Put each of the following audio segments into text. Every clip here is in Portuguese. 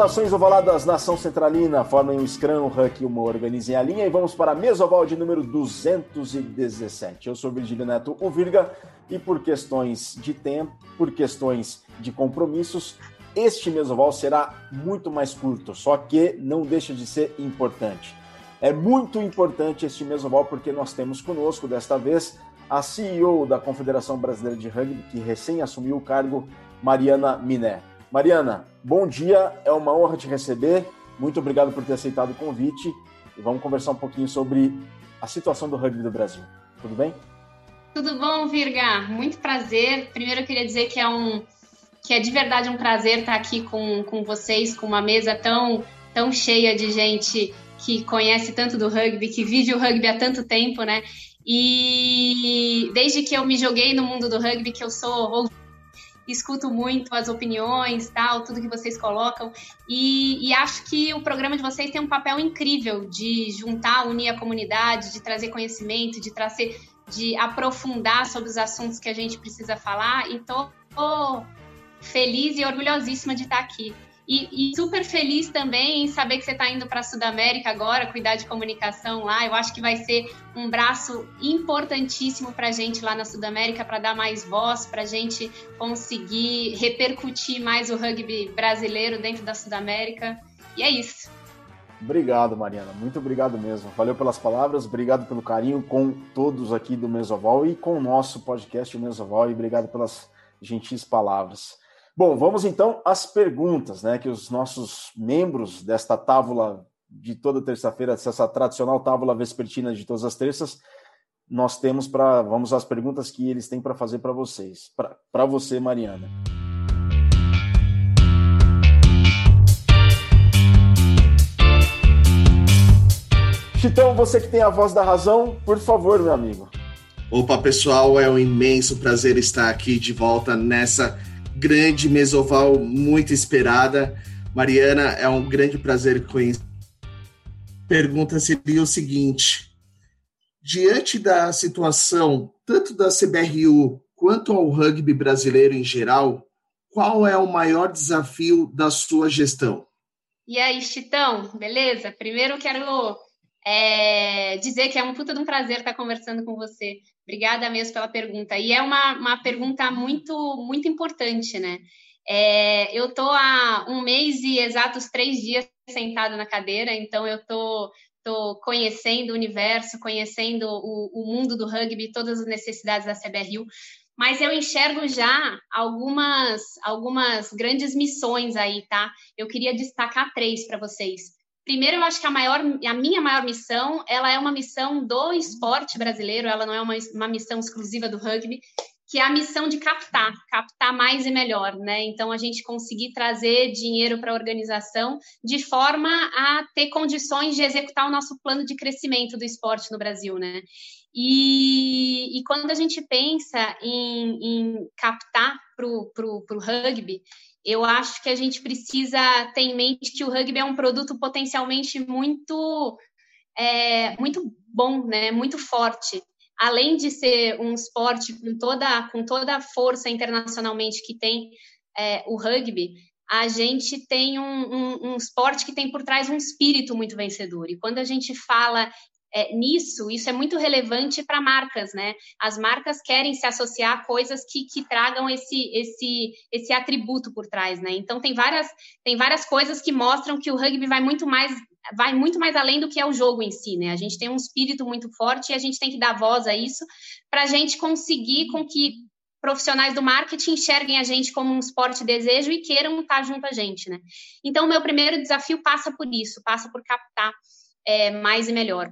Saudações ovaladas, nação centralina, formem um Scrum, um Huck e uma organizem a linha e vamos para a mesoval de número 217. Eu sou Virgílio Neto, o Virga, e por questões de tempo, por questões de compromissos, este mesoval será muito mais curto, só que não deixa de ser importante. É muito importante este mesoval porque nós temos conosco, desta vez, a CEO da Confederação Brasileira de Rugby, que recém assumiu o cargo, Mariana Miné. Mariana, bom dia, é uma honra te receber. Muito obrigado por ter aceitado o convite e vamos conversar um pouquinho sobre a situação do rugby do Brasil. Tudo bem? Tudo bom, Virga? Muito prazer. Primeiro eu queria dizer que é um que é de verdade um prazer estar aqui com, com vocês, com uma mesa tão tão cheia de gente que conhece tanto do rugby, que vive o rugby há tanto tempo, né? E desde que eu me joguei no mundo do rugby, que eu sou escuto muito as opiniões, tal, tudo que vocês colocam, e, e, acho que o programa de vocês tem um papel incrível de juntar, unir a comunidade, de trazer conhecimento, de trazer, de aprofundar sobre os assuntos que a gente precisa falar. Então, feliz e orgulhosíssima de estar aqui. E, e, super feliz também em saber que você está indo para a Sudamérica agora, cuidar de comunicação lá. Eu acho que vai ser um braço importantíssimo para a gente lá na Sudamérica, para dar mais voz, para a gente conseguir repercutir mais o rugby brasileiro dentro da Sudamérica. E é isso. Obrigado, Mariana. Muito obrigado mesmo. Valeu pelas palavras, obrigado pelo carinho com todos aqui do Mesoval e com o nosso podcast o Mesoval e obrigado pelas gentis palavras. Bom, vamos então às perguntas, né? Que os nossos membros desta tábula de toda terça-feira, essa tradicional tábula vespertina de todas as terças, nós temos para. Vamos às perguntas que eles têm para fazer para vocês. Para você, Mariana. Chitão, você que tem a voz da razão, por favor, meu amigo. Opa, pessoal, é um imenso prazer estar aqui de volta nessa grande mesoval muito esperada. Mariana, é um grande prazer conhecer. Pergunta seria o seguinte: diante da situação tanto da CBRU quanto ao rugby brasileiro em geral, qual é o maior desafio da sua gestão? E aí, Chitão, beleza? Primeiro quero é, dizer que é um puta de um prazer estar conversando com você. Obrigada mesmo pela pergunta. E é uma, uma pergunta muito, muito importante, né? É, eu tô há um mês e exatos três dias sentada na cadeira, então eu tô, tô conhecendo o universo, conhecendo o, o mundo do rugby, todas as necessidades da CBRU, mas eu enxergo já algumas, algumas grandes missões aí, tá? Eu queria destacar três para vocês. Primeiro, eu acho que a maior, a minha maior missão, ela é uma missão do esporte brasileiro, ela não é uma, uma missão exclusiva do rugby, que é a missão de captar, captar mais e melhor, né? Então a gente conseguir trazer dinheiro para a organização de forma a ter condições de executar o nosso plano de crescimento do esporte no Brasil, né? E, e quando a gente pensa em, em captar para o rugby, eu acho que a gente precisa ter em mente que o rugby é um produto potencialmente muito, é, muito bom, né? muito forte. Além de ser um esporte com toda, com toda a força internacionalmente que tem é, o rugby, a gente tem um, um, um, esporte que tem por trás um espírito muito vencedor. E quando a gente fala é, nisso, isso é muito relevante para marcas, né? As marcas querem se associar a coisas que, que tragam esse, esse, esse atributo por trás, né? Então tem várias, tem várias coisas que mostram que o rugby vai muito mais vai muito mais além do que é o jogo em si, né? A gente tem um espírito muito forte e a gente tem que dar voz a isso para a gente conseguir com que profissionais do marketing enxerguem a gente como um esporte desejo e queiram estar junto a gente, né? Então, meu primeiro desafio passa por isso, passa por captar é, mais e melhor.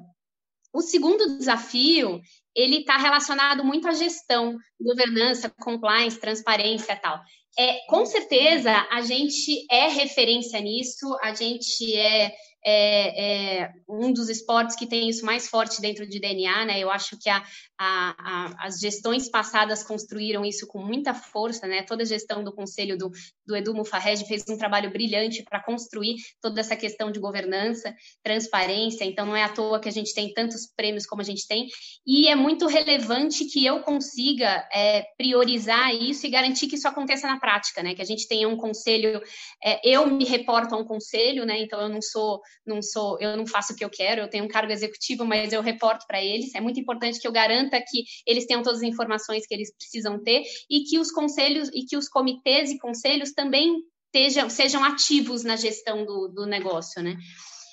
O segundo desafio, ele está relacionado muito à gestão, governança, compliance, transparência tal. É, com certeza, a gente é referência nisso, a gente é é, é, um dos esportes que tem isso mais forte dentro de DNA, né? Eu acho que a, a, a, as gestões passadas construíram isso com muita força, né? Toda a gestão do conselho do, do Edu Mufarrege fez um trabalho brilhante para construir toda essa questão de governança, transparência, então não é à toa que a gente tem tantos prêmios como a gente tem, e é muito relevante que eu consiga é, priorizar isso e garantir que isso aconteça na prática prática, né? Que a gente tenha um conselho, é, eu me reporto a um conselho, né? Então eu não sou, não sou, eu não faço o que eu quero, eu tenho um cargo executivo, mas eu reporto para eles. É muito importante que eu garanta que eles tenham todas as informações que eles precisam ter e que os conselhos e que os comitês e conselhos também sejam, sejam ativos na gestão do, do negócio, né?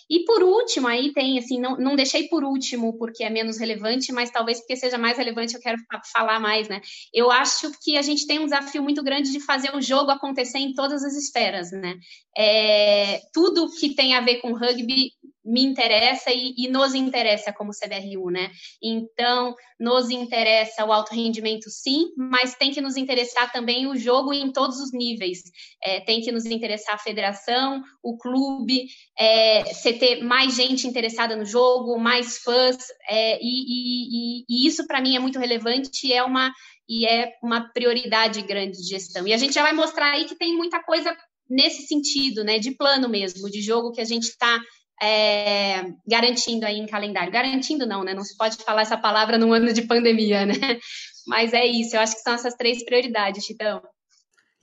E por último, aí tem, assim, não, não deixei por último porque é menos relevante, mas talvez porque seja mais relevante eu quero falar mais, né? Eu acho que a gente tem um desafio muito grande de fazer o jogo acontecer em todas as esferas, né? É, tudo que tem a ver com rugby me interessa e, e, nos interessa como CBRU, né? Então, nos interessa o alto rendimento, sim, mas tem que nos interessar também o jogo em todos os níveis. É, tem que nos interessar a federação, o clube, é, você ter mais gente interessada no jogo, mais fãs, é, e, e, e isso para mim é muito relevante e é uma e é uma prioridade grande de gestão. E a gente já vai mostrar aí que tem muita coisa nesse sentido, né, de plano mesmo, de jogo que a gente está é, garantindo aí em calendário. Garantindo não, né? Não se pode falar essa palavra num ano de pandemia, né? Mas é isso, eu acho que são essas três prioridades, Titão.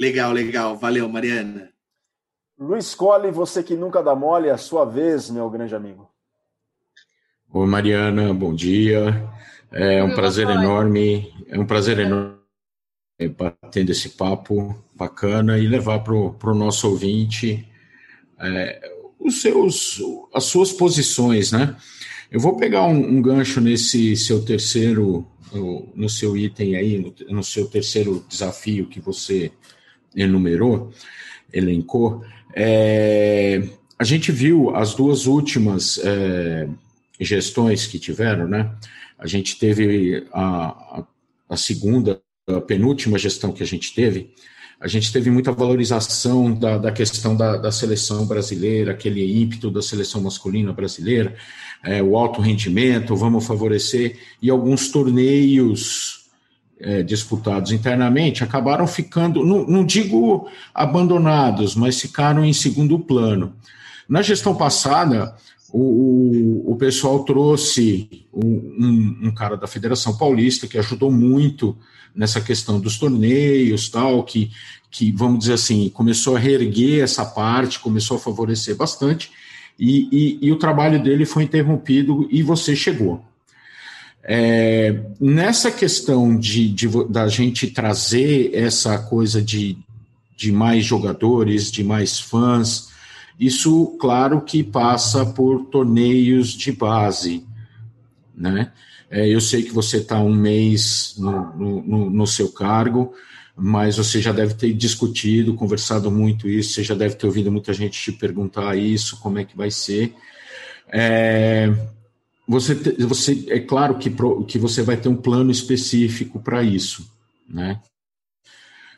Legal, legal. Valeu, Mariana. Luiz Colli, você que nunca dá mole, é a sua vez, meu grande amigo. Oi, Mariana, bom dia. É um prazer enorme, é um prazer enorme batendo esse papo bacana e levar para o no nosso ouvinte é, os seus, as suas posições, né? Eu vou pegar um, um gancho nesse seu terceiro, no, seu item aí, no, no, seu terceiro desafio que você enumerou, elencou. É, a gente viu as duas últimas é, gestões que tiveram, né? A gente teve a, a, a segunda, a penúltima gestão que a gente teve, a gente teve muita valorização da, da questão da, da, seleção brasileira, aquele ímpeto da seleção masculina brasileira, é, o alto rendimento, vamos favorecer, e alguns torneios é, disputados internamente acabaram ficando, não, não, digo abandonados, mas ficaram em segundo plano. Na gestão passada, o, o, o pessoal trouxe um, um, um cara da Federação Paulista que ajudou muito nessa questão dos torneios, tal, que, que, vamos dizer assim, começou a reerguer essa parte, começou a favorecer bastante, e, e, e o trabalho dele foi interrompido e você chegou. É, nessa questão de, de, da gente trazer essa coisa de, de mais jogadores, de mais fãs, isso, claro, que passa por torneios de base, né? É, eu sei que você está um mês no, no, no, seu cargo, mas você já deve ter discutido, conversado muito isso, você já deve ter ouvido muita gente te perguntar isso, como é que vai ser. É, você, você é claro que, que você vai ter um plano específico para isso, né?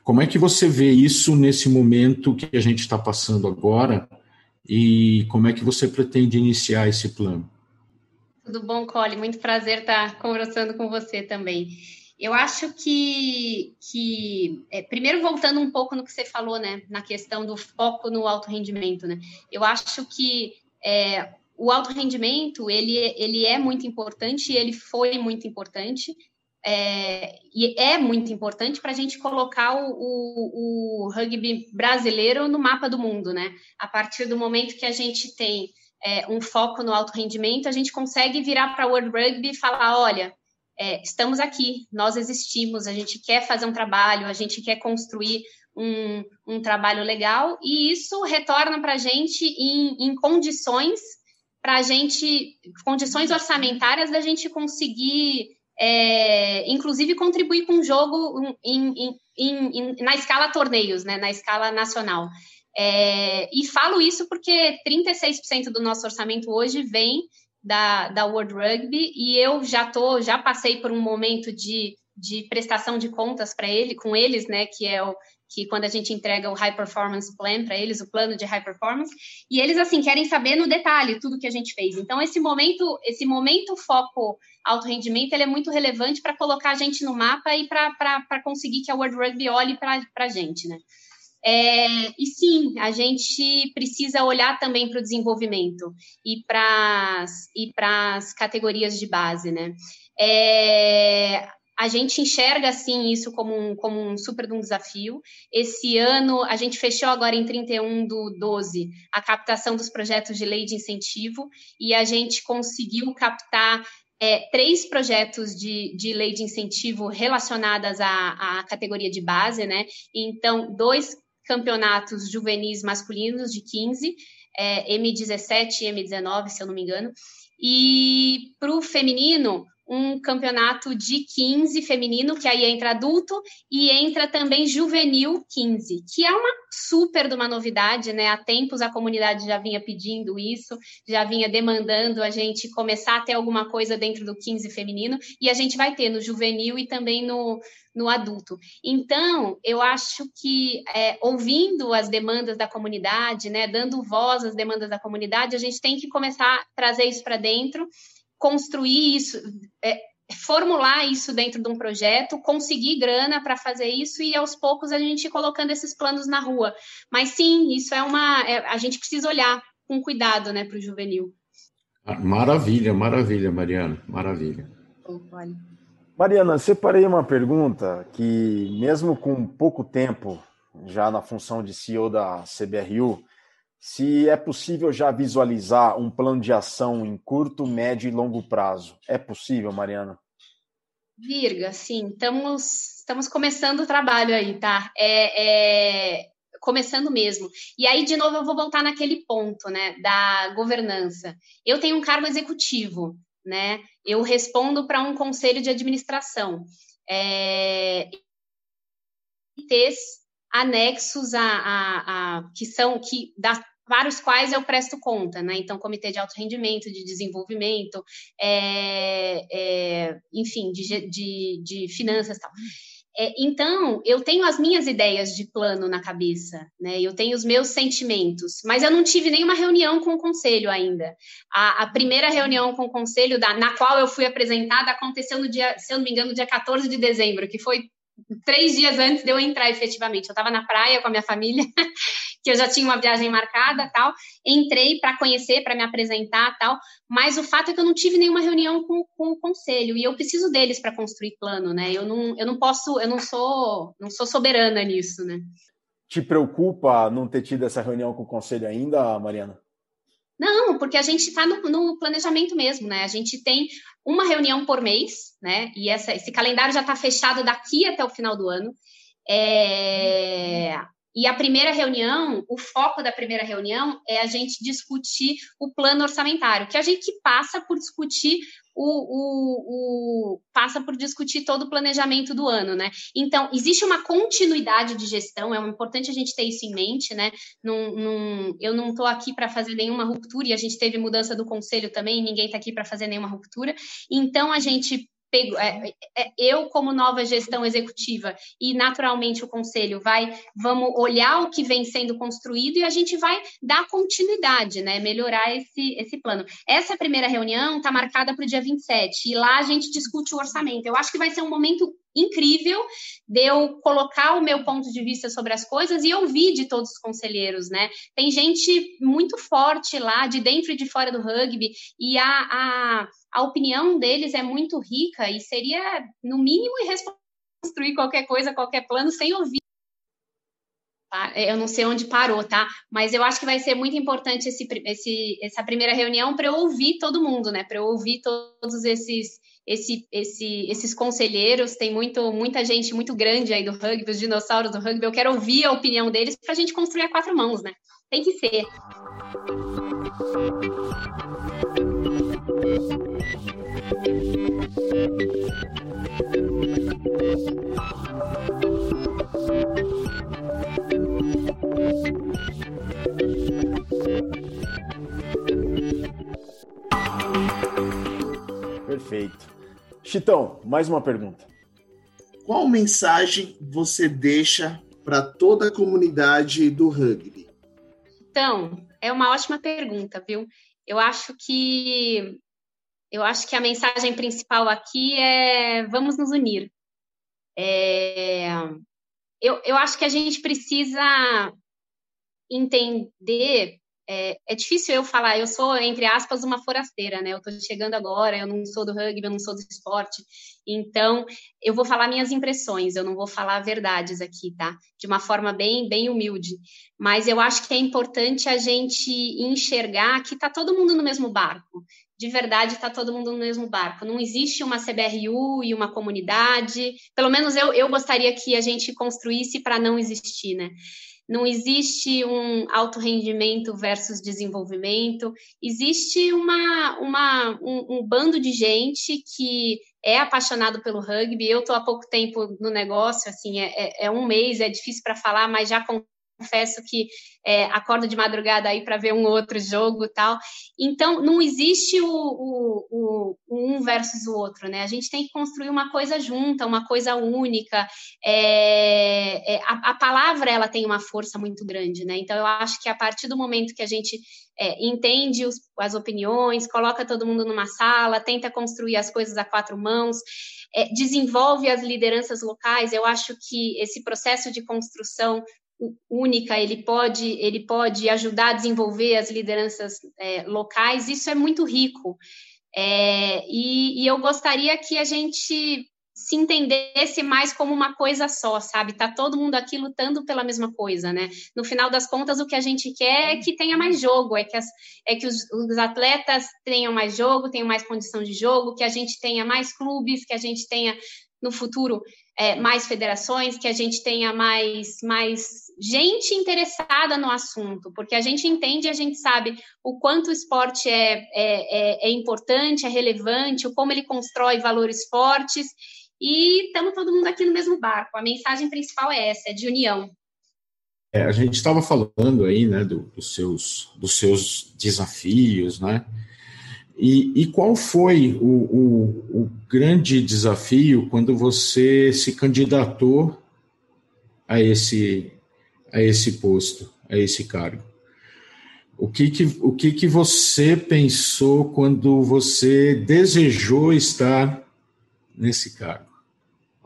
Como é que você vê isso nesse momento que a gente está passando agora e como é que você pretende iniciar esse plano? Tudo bom, Cole? Muito prazer estar conversando com você também. Eu acho que, que é, primeiro voltando um pouco no que você falou, né, na questão do foco no alto rendimento, né, eu acho que é, o alto rendimento ele, ele é muito importante, ele foi muito importante, é, e é muito importante para a gente colocar o, o, o, rugby brasileiro no mapa do mundo, né? A partir do momento que a gente tem é, um foco no alto rendimento, a gente consegue virar para o World Rugby e falar: olha, é, estamos aqui, nós existimos, a gente quer fazer um trabalho, a gente quer construir um, um trabalho legal, e isso retorna para a gente em, em condições para a gente, condições orçamentárias da gente conseguir, é, inclusive, contribuir com o jogo em, em, em, na escala torneios, né, na escala nacional. É, e falo isso porque 36% do nosso orçamento hoje vem da, da World Rugby e eu já tô, já passei por um momento de, de prestação de contas para ele, com eles, né, que é o que quando a gente entrega o High Performance Plan para eles, o plano de High Performance, e eles assim querem saber no detalhe tudo que a gente fez. Então esse momento, esse momento foco alto rendimento, ele é muito relevante para colocar a gente no mapa e para conseguir que a World Rugby olhe para a gente, né? É, e sim, a gente precisa olhar também para o desenvolvimento e para as categorias de base, né? É, a gente enxerga, assim, isso como um, como um super um desafio. Esse ano, a gente fechou agora em 31 do 12 a captação dos projetos de lei de incentivo e a gente conseguiu captar é, três projetos de, de lei de incentivo relacionadas à, à categoria de base, né? Então, dois campeonatos juvenis masculinos de 15, é, M17 e M19, se eu não me engano. E para o feminino, um campeonato de 15 feminino, que aí entra adulto, e entra também juvenil 15, que é uma super de uma novidade, né? Há tempos a comunidade já vinha pedindo isso, já vinha demandando a gente começar a ter alguma coisa dentro do 15 feminino, e a gente vai ter no juvenil e também no, no adulto. Então, eu acho que é, ouvindo as demandas da comunidade, né, dando voz às demandas da comunidade, a gente tem que começar a trazer isso para dentro construir isso, é, formular isso dentro de um projeto, conseguir grana para fazer isso e aos poucos a gente ir colocando esses planos na rua. Mas sim, isso é uma. É, a gente precisa olhar com cuidado né, para o juvenil. Maravilha, maravilha, Mariana, maravilha. Mariana, separei uma pergunta que, mesmo com pouco tempo já na função de CEO da CBRU, se é possível já visualizar um plano de ação em curto, médio e longo prazo. É possível, Mariana? Virga, sim. Estamos, estamos começando o trabalho aí, tá? É, é, começando mesmo. E aí, de novo, eu vou voltar naquele ponto, né, da governança. Eu tenho um cargo executivo, né? Eu respondo para um conselho de administração. É, anexos a, a, a, que são que da para os quais eu presto conta, né? Então, comitê de alto rendimento, de desenvolvimento, é, é, enfim, de, de, de finanças e tal. É, então, eu tenho as minhas ideias de plano na cabeça, né? Eu tenho os meus sentimentos, mas eu não tive nenhuma reunião com o conselho ainda. A, a primeira reunião com o conselho, da, na qual eu fui apresentada, aconteceu no dia, se eu não me engano, no dia 14 de dezembro, que foi três dias antes de eu entrar efetivamente. Eu estava na praia com a minha família, que eu já tinha uma viagem marcada, tal. Entrei para conhecer, para me apresentar, tal. Mas o fato é que eu não tive nenhuma reunião com, com o conselho e eu preciso deles para construir plano, né? Eu não, eu não posso, eu não sou, não sou soberana nisso, né? Te preocupa não ter tido essa reunião com o conselho ainda, Mariana? Não, porque a gente está no, no, planejamento mesmo, né? A gente tem uma reunião por mês, né? E essa, esse calendário já está fechado daqui até o final do ano. É, e a primeira reunião, o foco da primeira reunião é a gente discutir o plano orçamentário, que a gente passa por discutir o, o, o, passa por discutir todo o planejamento do ano, né? Então, existe uma continuidade de gestão, é importante a gente ter isso em mente, né? Num, num, eu não estou aqui para fazer nenhuma ruptura, e a gente teve mudança do conselho também, ninguém está aqui para fazer nenhuma ruptura. Então, a gente pego, é, é, eu como nova gestão executiva e naturalmente o conselho vai, vamos olhar o que vem sendo construído e a gente vai dar continuidade, né, melhorar esse, esse plano. Essa primeira reunião está marcada para o dia 27 e lá a gente discute o orçamento. Eu acho que vai ser um momento incrível de eu colocar o meu ponto de vista sobre as coisas e ouvir de todos os conselheiros, né? Tem gente muito forte lá, de dentro e de fora do rugby, e a, a, a opinião deles é muito rica e seria, no mínimo, irresponsável construir qualquer coisa, qualquer plano, sem ouvir. Tá? Eu não sei onde parou, tá? Mas eu acho que vai ser muito importante esse, esse, essa primeira reunião para eu ouvir todo mundo, né? Para eu ouvir todos esses esse, esse, esses conselheiros, tem muito, muita gente muito grande aí do rugby, os dinossauros do rugby. Eu quero ouvir a opinião deles para a gente construir a quatro mãos, né? Tem que ser. Perfeito. Chitão, mais uma pergunta. Qual mensagem você deixa para toda a comunidade do rugby? Então, é uma ótima pergunta, viu? Eu acho que eu acho que a mensagem principal aqui é vamos nos unir. É, eu, eu acho que a gente precisa entender é, é, difícil eu falar, eu sou, entre aspas, uma forasteira, né? Eu tô chegando agora, eu não sou do rugby, eu não sou do esporte. Então, eu vou falar minhas impressões, eu não vou falar verdades aqui, tá? De uma forma bem, bem humilde. Mas eu acho que é importante a gente enxergar que tá todo mundo no mesmo barco. De verdade, tá todo mundo no mesmo barco. Não existe uma CBRU e uma comunidade. Pelo menos eu, eu gostaria que a gente construísse para não existir, né? Não existe um alto rendimento versus desenvolvimento, existe uma, uma, um, um bando de gente que é apaixonado pelo rugby. Eu estou há pouco tempo no negócio, assim, é, é, é um mês, é difícil para falar, mas já confesso que é, acordo de madrugada aí para ver um outro jogo tal. Então, não existe o, o, o, um versus o outro, né? A gente tem que construir uma coisa junta, uma coisa única. É, é, a, a, palavra, ela tem uma força muito grande, né? Então, eu acho que a partir do momento que a gente é, entende os, as opiniões, coloca todo mundo numa sala, tenta construir as coisas a quatro mãos, é, desenvolve as lideranças locais. Eu acho que esse processo de construção única, ele pode, ele pode ajudar a desenvolver as lideranças é, locais, isso é muito rico. É, e, e, eu gostaria que a gente se entendesse mais como uma coisa só, sabe? Tá todo mundo aqui lutando pela mesma coisa, né? No final das contas, o que a gente quer é que tenha mais jogo, é que, as, é que os, os atletas tenham mais jogo, tenham mais condição de jogo, que a gente tenha mais clubes, que a gente tenha no futuro é, mais federações, que a gente tenha mais, mais gente interessada no assunto, porque a gente entende e a gente sabe o quanto o esporte é, é, é, é importante, é relevante, o como ele constrói valores fortes, e estamos todo mundo aqui no mesmo barco. A mensagem principal é essa, é de união. É, a gente estava falando aí, né, do, dos, seus, dos seus desafios, né, e, e qual foi o, o, o, grande desafio quando você se candidatou a esse, a esse posto, a esse cargo? O que, que, o que, que você pensou quando você desejou estar nesse cargo?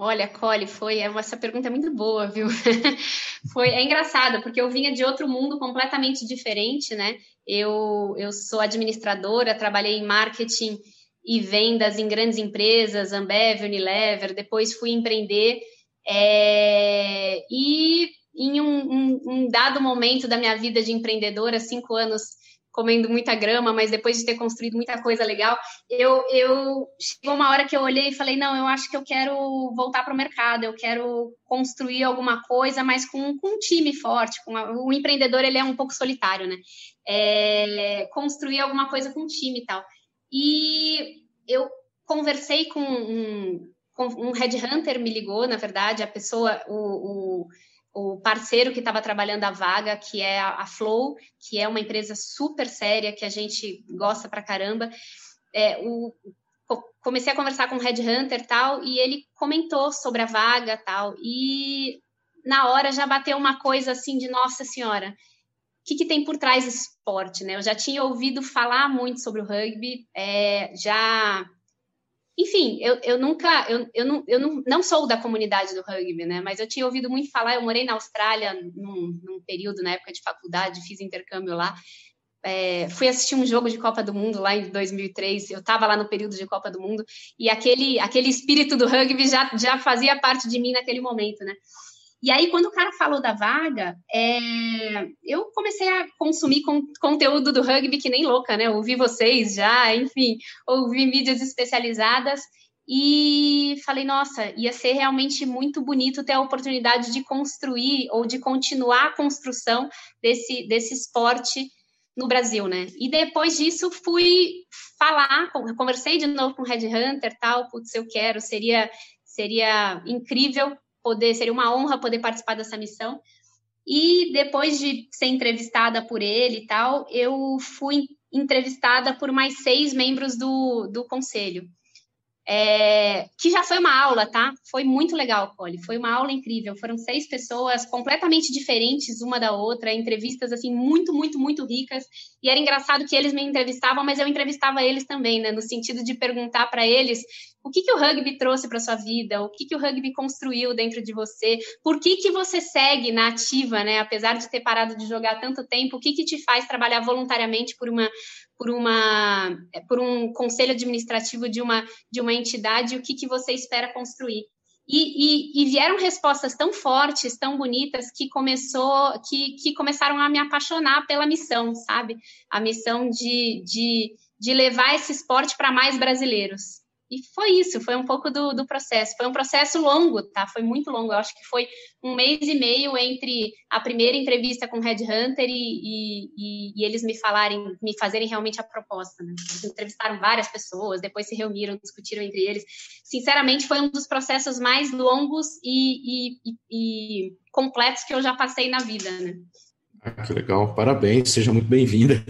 Olha, Cole, foi essa pergunta é muito boa, viu? foi é engraçado porque eu vinha de outro mundo completamente diferente, né? Eu, eu sou administradora, trabalhei em marketing e vendas em grandes empresas, Ambev, Unilever, depois fui empreender é, e em um, um, um, dado momento da minha vida de empreendedora, cinco anos comendo muita grama, mas depois de ter construído muita coisa legal, eu, eu chegou uma hora que eu olhei e falei, não, eu acho que eu quero voltar para o mercado, eu quero construir alguma coisa, mas com, com um time forte, com a, o empreendedor ele é um pouco solitário, né? É, construir alguma coisa com um time e tal. E eu conversei com um, um headhunter, me ligou, na verdade, a pessoa, o, o o parceiro que estava trabalhando a vaga, que é a, Flow, que é uma empresa super séria, que a gente gosta pra caramba. É, o, comecei a conversar com o Red Hunter tal, e ele comentou sobre a vaga tal, e na hora já bateu uma coisa assim de nossa senhora, o que, que tem por trás desse esporte, né? Eu já tinha ouvido falar muito sobre o rugby, é, já enfim, eu, eu nunca, eu, eu, não, eu não, não sou da comunidade do rugby, né? Mas eu tinha ouvido muito falar, eu morei na Austrália num, num período, na época de faculdade, fiz intercâmbio lá. É, fui assistir um jogo de Copa do Mundo lá em 2003, eu estava lá no período de Copa do Mundo, e aquele, aquele espírito do rugby já, já fazia parte de mim naquele momento, né? E aí, quando o cara falou da vaga, é, eu comecei a consumir con conteúdo do rugby que nem louca, né? Ouvi vocês já, enfim, ouvi mídias especializadas e falei, nossa, ia ser realmente muito bonito ter a oportunidade de construir ou de continuar a construção desse, desse esporte no Brasil, né? E depois disso fui falar, conversei de novo com o Red Hunter, tal, putz, eu quero, seria seria incrível poder, seria uma honra poder participar dessa missão. E depois de ser entrevistada por ele e tal, eu fui entrevistada por mais seis membros do, do conselho. É, que já foi uma aula, tá? Foi muito legal, Cole. Foi uma aula incrível. Foram seis pessoas completamente diferentes uma da outra, entrevistas assim muito, muito, muito ricas. E era engraçado que eles me entrevistavam, mas eu entrevistava eles também, né? No sentido de perguntar para eles o que, que o rugby trouxe para sua vida, o que, que o rugby construiu dentro de você, por que, que você segue na ativa, né? Apesar de ter parado de jogar tanto tempo, o que, que te faz trabalhar voluntariamente por uma por uma por um conselho administrativo de uma de uma entidade, o que, que você espera construir? E, e, e, vieram respostas tão fortes, tão bonitas, que começou, que, que começaram a me apaixonar pela missão, sabe? A missão de, de, de levar esse esporte para mais brasileiros. E foi isso, foi um pouco do, do processo. Foi um processo longo, tá? Foi muito longo. Eu acho que foi um mês e meio entre a primeira entrevista com o Red Hunter e, e, e eles me falarem, me fazerem realmente a proposta. Né? Eles entrevistaram várias pessoas, depois se reuniram, discutiram entre eles. Sinceramente, foi um dos processos mais longos e, e completos que eu já passei na vida, né? Ah, que legal, parabéns, seja muito bem-vinda.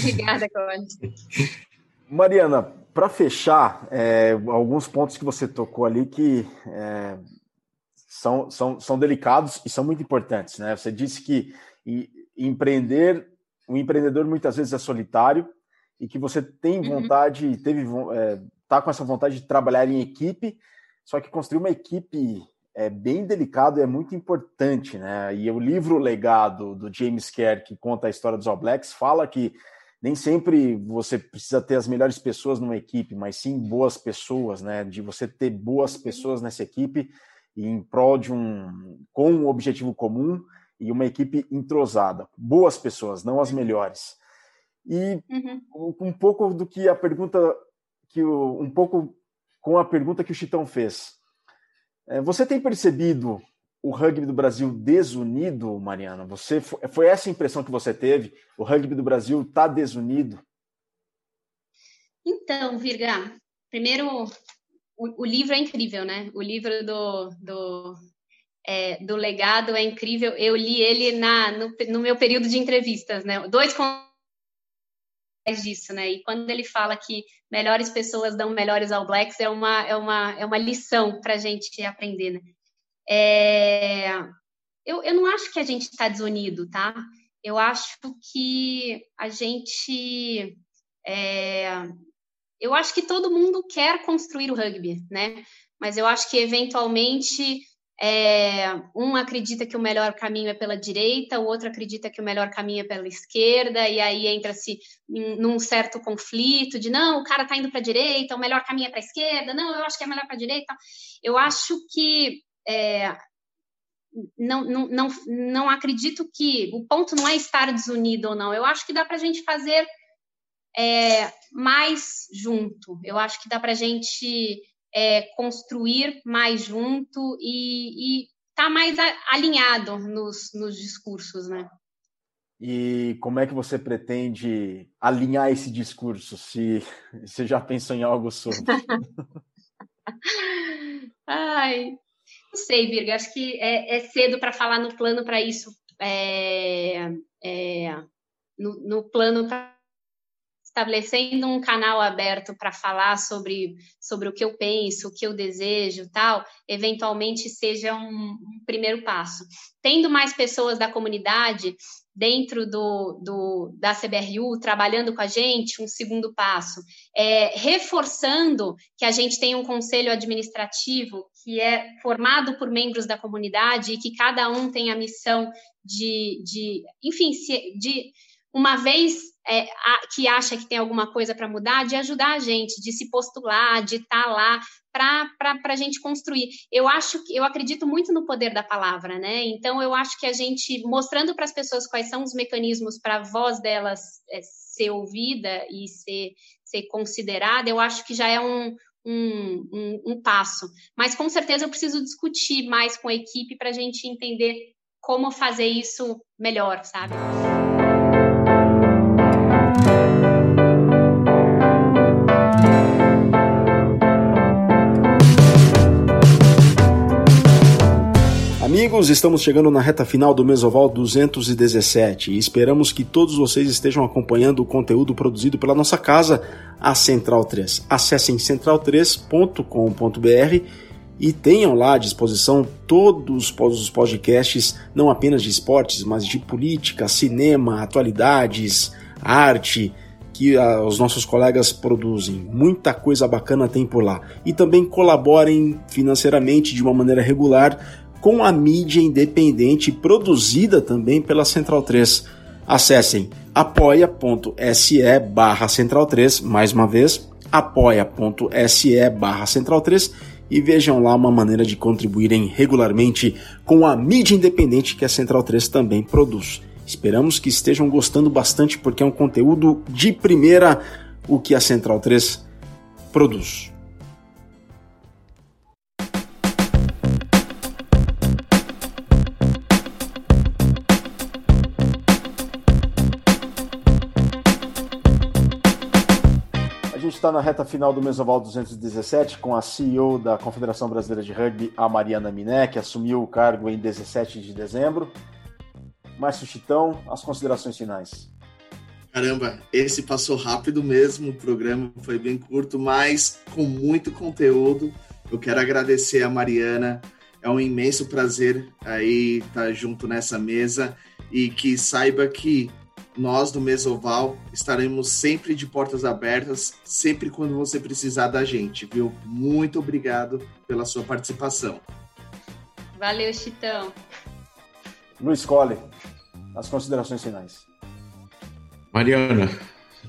Obrigada, Cláudio. Mariana, para fechar, é, alguns pontos que você tocou ali que é, são, são, são delicados e são muito importantes. Né? Você disse que empreender, o empreendedor muitas vezes é solitário e que você tem uhum. vontade, uhum. teve é, tá com essa vontade de trabalhar em equipe, só que construir uma equipe é bem delicado e é muito importante, né? E o livro Legado do James Kerr, que conta a história dos All Blacks, fala que nem sempre você precisa ter as melhores pessoas numa equipe, mas sim boas pessoas, né? De você ter boas pessoas nessa equipe em prol de um com um objetivo comum e uma equipe entrosada. Boas pessoas, não as melhores. E uhum. um pouco do que a pergunta que o, um pouco com a pergunta que o Chitão fez. É, você tem percebido o rugby do Brasil desunido, Mariana? Você foi essa a impressão que você teve? O rugby do Brasil está desunido? Então, Virga, primeiro o, o, livro é incrível, né? O livro do, do, é, do legado é incrível. Eu li ele na, no, no meu período de entrevistas, né? Dois disso, né? E quando ele fala que melhores pessoas dão melhores All Blacks, é uma, é uma, é uma lição para a gente aprender, né? É, eu, eu não acho que a gente está desunido, tá? Eu acho que a gente. É, eu acho que todo mundo quer construir o rugby, né? Mas eu acho que eventualmente é, um acredita que o melhor caminho é pela direita, o outro acredita que o melhor caminho é pela esquerda, e aí entra-se num certo conflito de não, o cara está indo para a direita, o melhor caminho é para a esquerda, não, eu acho que é melhor para a direita. Eu acho que é, não, não, não, não acredito que o ponto não é estar desunido ou não. Eu acho que dá para a gente fazer é, mais junto. Eu acho que dá para a gente é, construir mais junto e estar tá mais alinhado nos, nos discursos, né? E como é que você pretende alinhar esse discurso? Se você já pensou em algo sobre? Ai, não sei, Virga, acho que é, é cedo para falar no plano para isso. É, é, no, no plano pra estabelecendo um canal aberto para falar sobre, sobre o que eu penso, o que eu desejo, tal, eventualmente seja um, um primeiro passo. Tendo mais pessoas da comunidade dentro do, do, da CBRU, trabalhando com a gente, um segundo passo. É, reforçando que a gente tem um conselho administrativo que é formado por membros da comunidade e que cada um tem a missão de, de enfim, de uma vez é, a, que acha que tem alguma coisa para mudar, de ajudar a gente, de se postular, de estar tá lá para a gente construir. Eu acho que eu acredito muito no poder da palavra, né? Então eu acho que a gente mostrando para as pessoas quais são os mecanismos para a voz delas é, ser ouvida e ser, ser considerada, eu acho que já é um, um, um, um passo. Mas com certeza eu preciso discutir mais com a equipe para a gente entender como fazer isso melhor, sabe? Amigos, estamos chegando na reta final do Mesoval 217 e esperamos que todos vocês estejam acompanhando o conteúdo produzido pela nossa casa, a Central 3. Acessem central3.com.br e tenham lá à disposição todos os podcasts, não apenas de esportes, mas de política, cinema, atualidades, arte, que a, os nossos colegas produzem. Muita coisa bacana tem por lá. E também colaborem financeiramente de uma maneira regular com a mídia independente produzida também pela Central 3. Acessem apoia.se barra Central 3, mais uma vez, apoia.se barra Central 3 e vejam lá uma maneira de contribuírem regularmente com a mídia independente que a Central 3 também produz. Esperamos que estejam gostando bastante porque é um conteúdo de primeira o que a Central 3 produz. Está na reta final do Mesoval 217 com a CEO da Confederação Brasileira de Rugby, a Mariana Miné, que assumiu o cargo em 17 de dezembro. Márcio Chitão, as considerações finais. Caramba, esse passou rápido mesmo, o programa foi bem curto, mas com muito conteúdo. Eu quero agradecer a Mariana, é um imenso prazer aí estar junto nessa mesa e que saiba que nós do Mesoval estaremos sempre de portas abertas, sempre quando você precisar da gente, viu? Muito obrigado pela sua participação. Valeu, Chitão. Luiz Cole, as considerações finais. Mariana,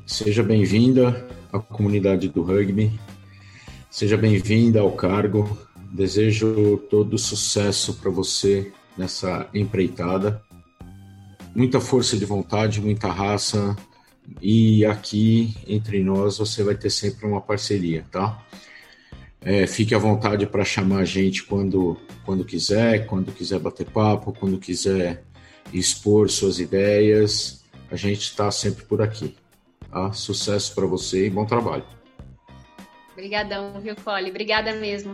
seja bem-vinda à comunidade do rugby, seja bem-vinda ao cargo. Desejo todo sucesso para você nessa empreitada muita força de vontade, muita raça. E aqui entre nós você vai ter sempre uma parceria, tá? É, fique à vontade para chamar a gente quando, quando quiser, quando quiser bater papo, quando quiser expor suas ideias. A gente está sempre por aqui. Tá? Sucesso para você e bom trabalho. Obrigadão, viu, Cole? Obrigada mesmo.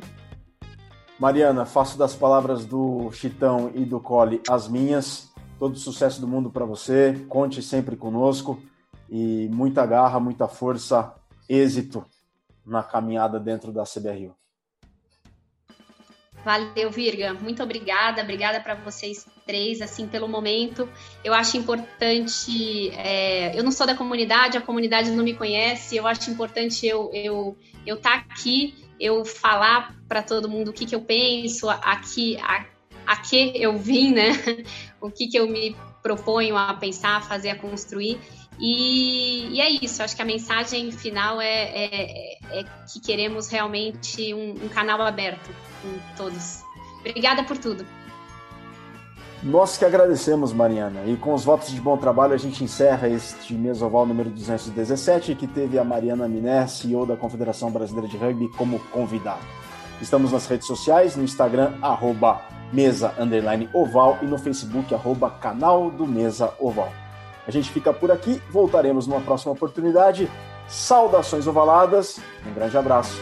Mariana, faço das palavras do Chitão e do Cole as minhas. Todo sucesso do mundo para você. Conte sempre conosco e muita garra, muita força, êxito na caminhada dentro da CBRU. Valeu, Virga. Muito obrigada. Obrigada para vocês três, assim, pelo momento. Eu acho importante. É, eu não sou da comunidade, a comunidade não me conhece. Eu acho importante eu eu eu estar tá aqui, eu falar para todo mundo o que, que eu penso, aqui, a que eu vim, né? o que, que eu me proponho a pensar, a fazer, a construir. E, e, é isso, acho que a mensagem final é, é, é que queremos realmente um, um, canal aberto com todos. Obrigada por tudo. Nós que agradecemos, Mariana. E com os votos de bom trabalho, a gente encerra este mesoval número 217, que teve a Mariana Miné, CEO da Confederação Brasileira de Rugby, como convidada. Estamos nas redes sociais, no Instagram, arroba mesa underline oval e no Facebook, arroba canal do Mesa Oval. A gente fica por aqui, voltaremos numa próxima oportunidade. Saudações ovaladas, um grande abraço.